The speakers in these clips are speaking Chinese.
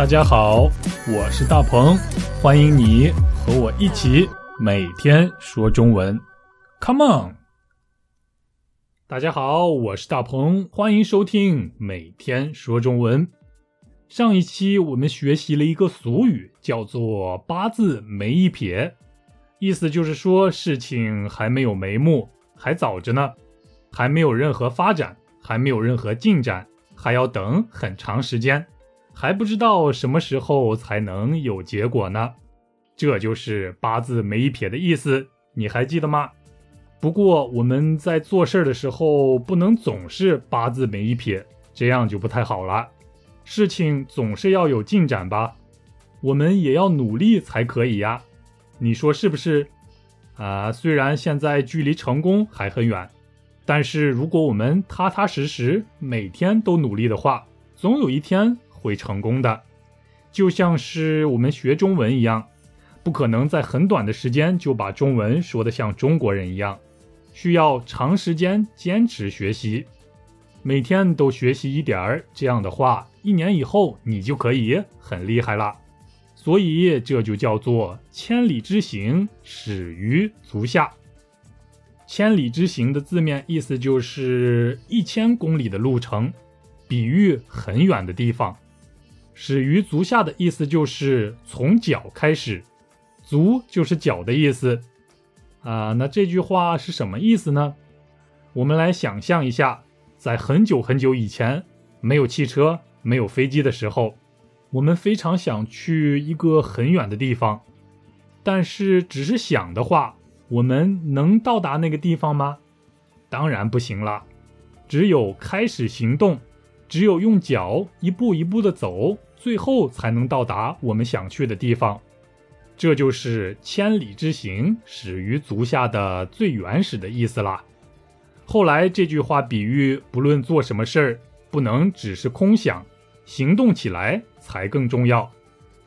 大家好，我是大鹏，欢迎你和我一起每天说中文。Come on！大家好，我是大鹏，欢迎收听每天说中文。上一期我们学习了一个俗语，叫做“八字没一撇”，意思就是说事情还没有眉目，还早着呢，还没有任何发展，还没有任何进展，还要等很长时间。还不知道什么时候才能有结果呢，这就是八字没一撇的意思，你还记得吗？不过我们在做事儿的时候不能总是八字没一撇，这样就不太好了。事情总是要有进展吧，我们也要努力才可以呀。你说是不是？啊，虽然现在距离成功还很远，但是如果我们踏踏实实每天都努力的话，总有一天。会成功的，就像是我们学中文一样，不可能在很短的时间就把中文说得像中国人一样，需要长时间坚持学习，每天都学习一点儿，这样的话，一年以后你就可以很厉害了。所以这就叫做千里之行，始于足下。千里之行的字面意思就是一千公里的路程，比喻很远的地方。始于足下的意思就是从脚开始，足就是脚的意思啊。那这句话是什么意思呢？我们来想象一下，在很久很久以前，没有汽车、没有飞机的时候，我们非常想去一个很远的地方，但是只是想的话，我们能到达那个地方吗？当然不行了。只有开始行动，只有用脚一步一步的走。最后才能到达我们想去的地方，这就是千里之行始于足下的最原始的意思啦。后来这句话比喻，不论做什么事儿，不能只是空想，行动起来才更重要。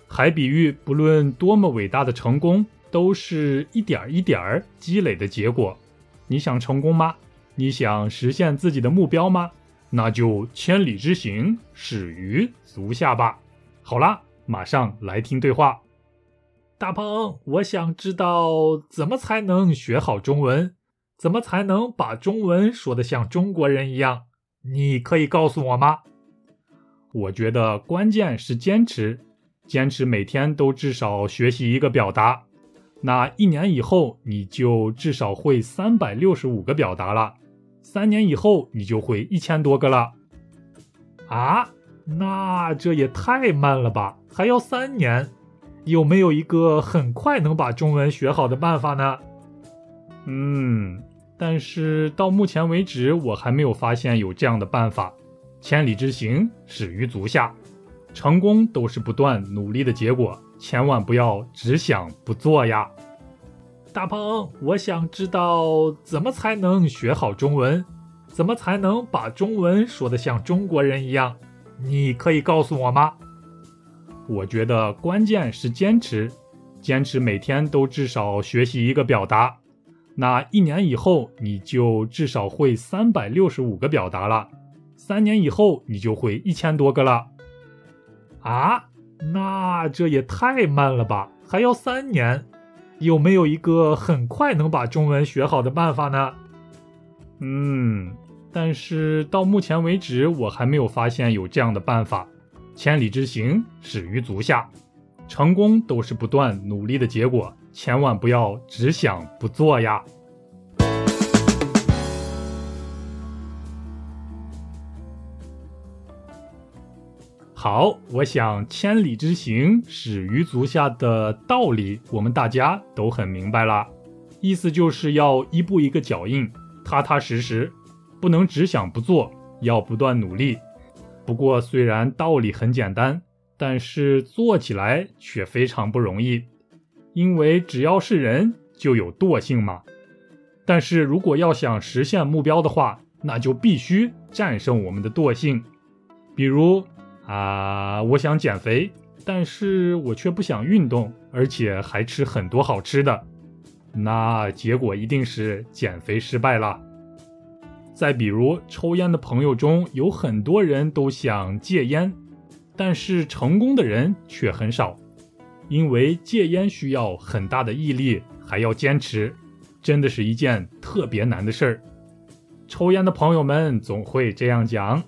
还比喻，不论多么伟大的成功，都是一点一点儿积累的结果。你想成功吗？你想实现自己的目标吗？那就千里之行始于足下吧。好啦，马上来听对话。大鹏，我想知道怎么才能学好中文，怎么才能把中文说得像中国人一样？你可以告诉我吗？我觉得关键是坚持，坚持每天都至少学习一个表达，那一年以后你就至少会三百六十五个表达了，三年以后你就会一千多个了。啊？那这也太慢了吧，还要三年？有没有一个很快能把中文学好的办法呢？嗯，但是到目前为止，我还没有发现有这样的办法。千里之行，始于足下，成功都是不断努力的结果，千万不要只想不做呀。大鹏，我想知道怎么才能学好中文，怎么才能把中文说的像中国人一样？你可以告诉我吗？我觉得关键是坚持，坚持每天都至少学习一个表达，那一年以后你就至少会三百六十五个表达了，三年以后你就会一千多个了。啊，那这也太慢了吧，还要三年？有没有一个很快能把中文学好的办法呢？嗯。但是到目前为止，我还没有发现有这样的办法。千里之行，始于足下，成功都是不断努力的结果，千万不要只想不做呀。好，我想千里之行，始于足下的道理，我们大家都很明白了，意思就是要一步一个脚印，踏踏实实。不能只想不做，要不断努力。不过，虽然道理很简单，但是做起来却非常不容易。因为只要是人，就有惰性嘛。但是如果要想实现目标的话，那就必须战胜我们的惰性。比如啊，我想减肥，但是我却不想运动，而且还吃很多好吃的，那结果一定是减肥失败了。再比如，抽烟的朋友中有很多人都想戒烟，但是成功的人却很少，因为戒烟需要很大的毅力，还要坚持，真的是一件特别难的事儿。抽烟的朋友们总会这样讲：“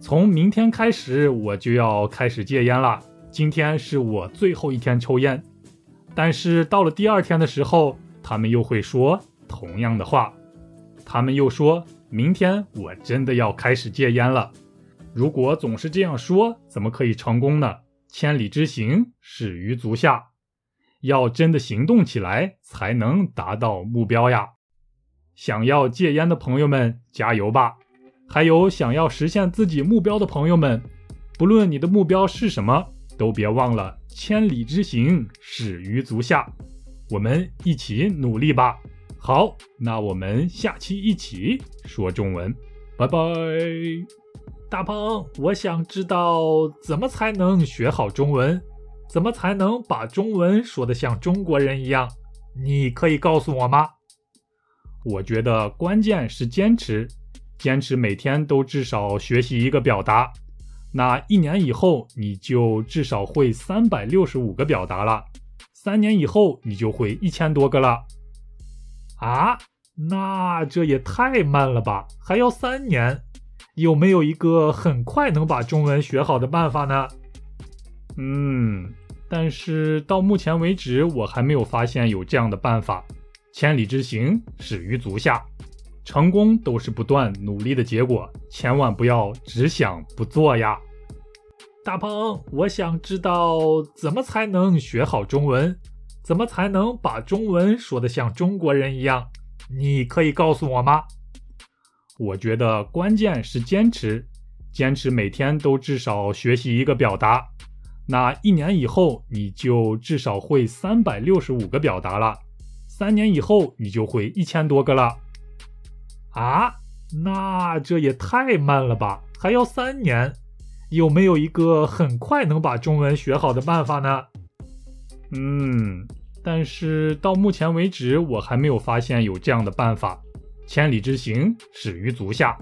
从明天开始我就要开始戒烟了，今天是我最后一天抽烟。”但是到了第二天的时候，他们又会说同样的话，他们又说明天我真的要开始戒烟了。如果总是这样说，怎么可以成功呢？千里之行，始于足下，要真的行动起来，才能达到目标呀！想要戒烟的朋友们，加油吧！还有想要实现自己目标的朋友们，不论你的目标是什么，都别忘了千里之行，始于足下。我们一起努力吧！好，那我们下期一起说中文，拜拜。大鹏，我想知道怎么才能学好中文，怎么才能把中文说得像中国人一样？你可以告诉我吗？我觉得关键是坚持，坚持每天都至少学习一个表达，那一年以后你就至少会三百六十五个表达了，三年以后你就会一千多个了。啊，那这也太慢了吧？还要三年？有没有一个很快能把中文学好的办法呢？嗯，但是到目前为止，我还没有发现有这样的办法。千里之行，始于足下。成功都是不断努力的结果，千万不要只想不做呀。大鹏，我想知道怎么才能学好中文，怎么才能把中文说得像中国人一样？你可以告诉我吗？我觉得关键是坚持，坚持每天都至少学习一个表达，那一年以后你就至少会三百六十五个表达了，三年以后你就会一千多个了。啊，那这也太慢了吧？还要三年？有没有一个很快能把中文学好的办法呢？嗯，但是到目前为止，我还没有发现有这样的办法。千里之行，始于足下。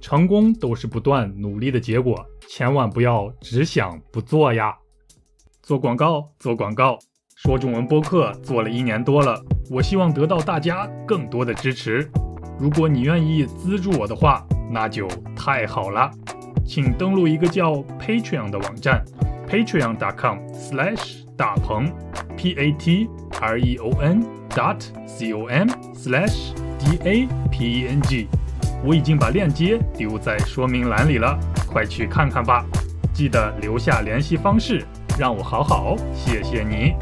成功都是不断努力的结果，千万不要只想不做呀！做广告，做广告，说中文播客做了一年多了，我希望得到大家更多的支持。如果你愿意资助我的话，那就太好了。请登录一个叫 Patreon 的网站，patreon.com/slash 大鹏，p-a-t-r-e-o-n.dot-c-o-m/slash D A P E N G，我已经把链接丢在说明栏里了，快去看看吧！记得留下联系方式，让我好好谢谢你。